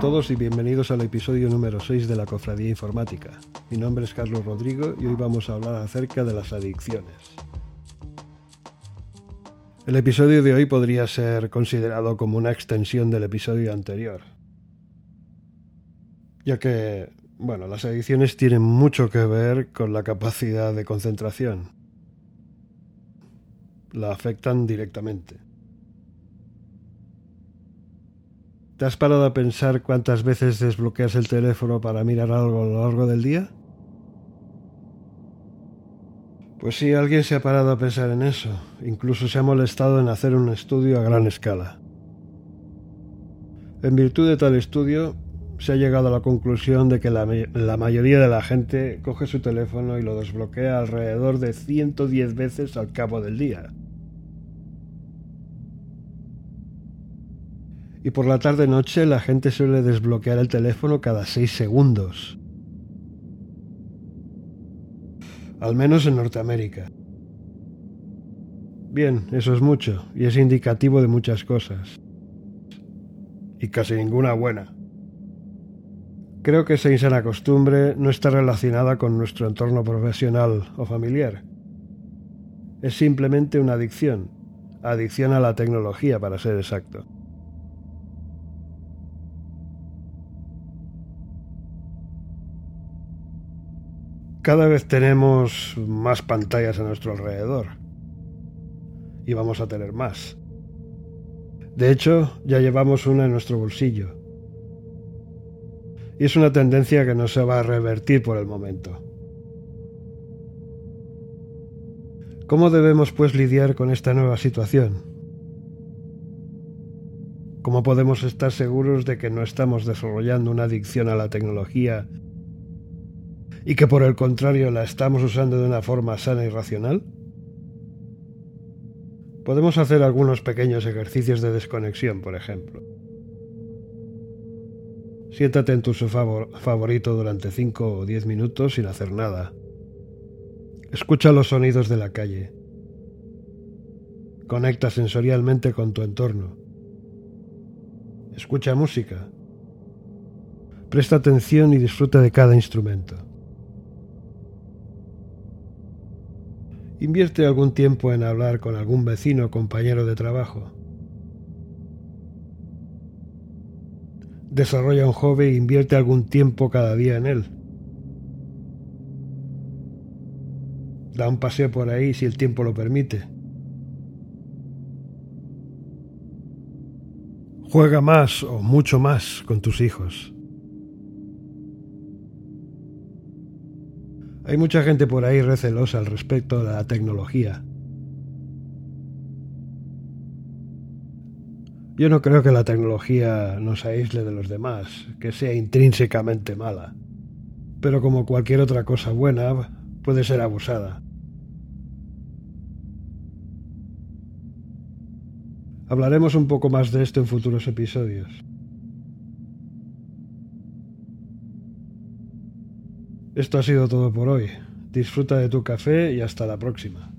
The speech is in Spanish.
A todos y bienvenidos al episodio número 6 de la Cofradía Informática. Mi nombre es Carlos Rodrigo y hoy vamos a hablar acerca de las adicciones. El episodio de hoy podría ser considerado como una extensión del episodio anterior, ya que, bueno, las adicciones tienen mucho que ver con la capacidad de concentración. La afectan directamente. ¿Te has parado a pensar cuántas veces desbloqueas el teléfono para mirar algo a lo largo del día? Pues sí, alguien se ha parado a pensar en eso. Incluso se ha molestado en hacer un estudio a gran escala. En virtud de tal estudio, se ha llegado a la conclusión de que la, la, mayoría de la gente coge su teléfono y lo desbloquea alrededor de 110 veces al cabo del día. Y por la tarde-noche la gente suele desbloquear el teléfono cada 6 segundos. Al menos en Norteamérica. Bien, eso es mucho y es indicativo de muchas cosas. Y casi ninguna buena. Creo que esa insana costumbre no está relacionada con nuestro entorno profesional o familiar. Es simplemente una adicción, adicción a la tecnología para ser exacto. Cada vez tenemos más pantallas a nuestro alrededor. Y vamos a tener más. De hecho, ya llevamos una en nuestro bolsillo. Y es una tendencia que no se va a revertir por el momento. ¿Cómo debemos pues lidiar con esta nueva situación? ¿Cómo podemos estar seguros de que no estamos desarrollando una adicción a la tecnología y que por el contrario la estamos usando de una forma sana y racional? Podemos hacer algunos pequeños ejercicios de desconexión, por ejemplo. Siéntate en tu sofá favorito durante 5 o 10 minutos sin hacer nada. Escucha los sonidos de la calle. Conecta sensorialmente con tu entorno. Escucha música. Presta atención y disfruta de cada instrumento. Invierte algún tiempo en hablar con algún vecino o compañero de trabajo. Desarrolla un hobby e invierte algún tiempo cada día en él. Da un paseo por ahí si el tiempo lo permite. Juega más o mucho más con tus hijos. Hay mucha gente por ahí recelosa al respecto de la tecnología. Yo no creo que la tecnología nos aísle de los demás, que sea intrínsecamente mala. Pero como cualquier otra cosa buena, puede ser abusada. Hablaremos un poco más de esto en futuros episodios. Esto ha sido todo por hoy. Disfruta de tu café y hasta la próxima.